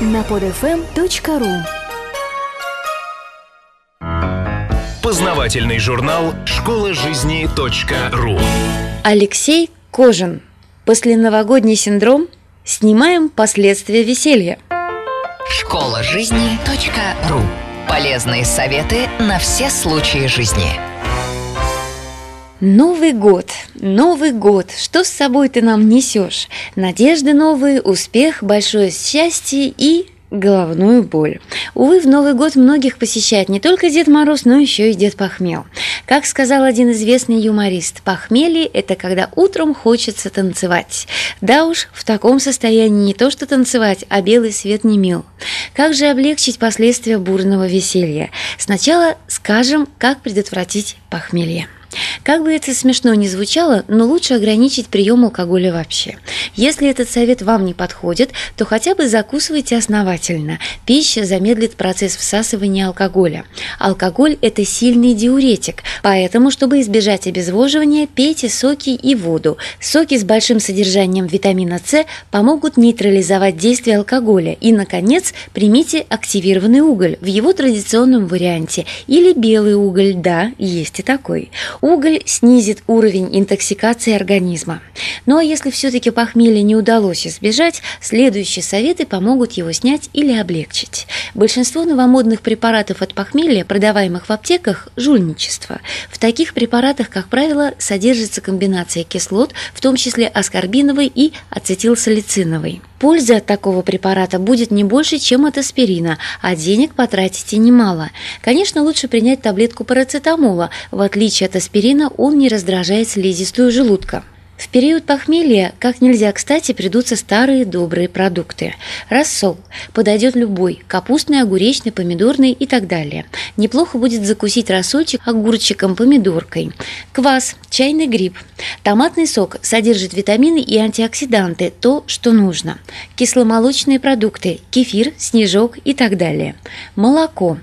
на podfm.ru Познавательный журнал «Школа жизни .ру» Алексей Кожин. После новогодний синдром снимаем последствия веселья. Школа жизни .ру Полезные советы на все случаи жизни. Новый год, Новый год, что с собой ты нам несешь? Надежды новые, успех, большое счастье и головную боль. Увы, в Новый год многих посещает не только Дед Мороз, но еще и Дед Похмел. Как сказал один известный юморист, похмелье – это когда утром хочется танцевать. Да уж, в таком состоянии не то что танцевать, а белый свет не мил. Как же облегчить последствия бурного веселья? Сначала скажем, как предотвратить похмелье. Как бы это смешно ни звучало, но лучше ограничить прием алкоголя вообще. Если этот совет вам не подходит, то хотя бы закусывайте основательно. Пища замедлит процесс всасывания алкоголя. Алкоголь – это сильный диуретик, поэтому, чтобы избежать обезвоживания, пейте соки и воду. Соки с большим содержанием витамина С помогут нейтрализовать действие алкоголя. И, наконец, примите активированный уголь в его традиционном варианте или белый уголь, да, есть и такой. Уголь снизит уровень интоксикации организма. Ну а если все-таки похмелье не удалось избежать, следующие советы помогут его снять или облегчить. Большинство новомодных препаратов от похмелья, продаваемых в аптеках, жульничество. В таких препаратах, как правило, содержится комбинация кислот, в том числе аскорбиновой и ацетилсалициновой. Польза от такого препарата будет не больше, чем от аспирина, а денег потратите немало. Конечно, лучше принять таблетку парацетамола. В отличие от аспирина, он не раздражает слизистую желудка. В период похмелья как нельзя кстати придутся старые добрые продукты. Рассол. Подойдет любой. Капустный, огуречный, помидорный и так далее. Неплохо будет закусить рассольчик огурчиком, помидоркой. Квас. Чайный гриб. Томатный сок содержит витамины и антиоксиданты, то, что нужно. Кисломолочные продукты. Кефир, снежок и так далее. Молоко.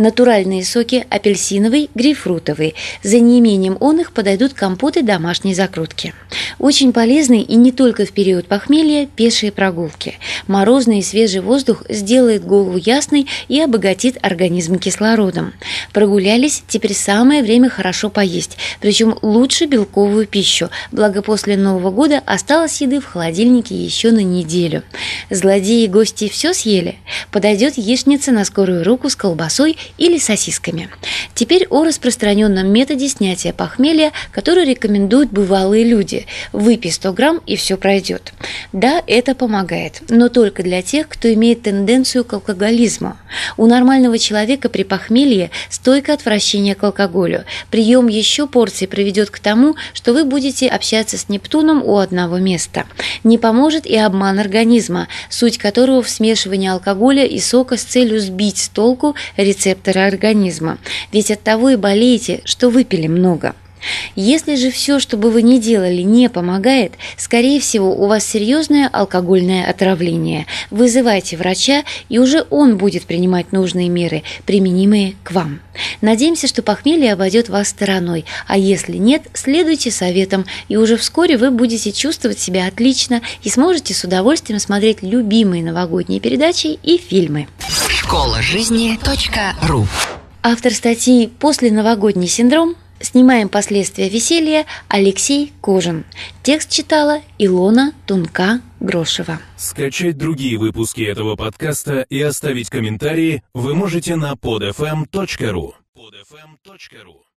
Натуральные соки апельсиновый, грейпфрутовый. За неимением он их подойдут компоты домашней закрутки. Очень полезны и не только в период похмелья пешие прогулки. Морозный и свежий воздух сделает голову ясной и обогатит организм кислородом. Прогулялись, теперь самое время хорошо поесть, причем лучше белковую пищу, благо после Нового года осталось еды в холодильнике еще на неделю. Злодеи гости все съели? Подойдет яичница на скорую руку с колбасой или сосисками. Теперь о распространенном методе снятия похмелья, который рекомендуют бывалые люди. Выпей 100 грамм и все пройдет. Да, это помогает, но только для тех, кто имеет тенденцию к алкоголизму. У нормального человека при похмелье стойкое отвращение к алкоголю. Прием еще порции приведет к тому, что вы будете общаться с Нептуном у одного места. Не поможет и обман организма, суть которого в смешивании алкоголя и сока с целью сбить с толку рецепторы организма. Ведь от того и болеете, что выпили много. Если же все, что бы вы ни делали, не помогает, скорее всего, у вас серьезное алкогольное отравление. Вызывайте врача, и уже он будет принимать нужные меры, применимые к вам. Надеемся, что похмелье обойдет вас стороной, а если нет, следуйте советам, и уже вскоре вы будете чувствовать себя отлично и сможете с удовольствием смотреть любимые новогодние передачи и фильмы. Школа жизни .ру Автор статьи «После новогодний синдром» Снимаем последствия веселья Алексей Кожин. Текст читала Илона Тунка-Грошева. Скачать другие выпуски этого подкаста и оставить комментарии вы можете на podfm.ru podfm.ru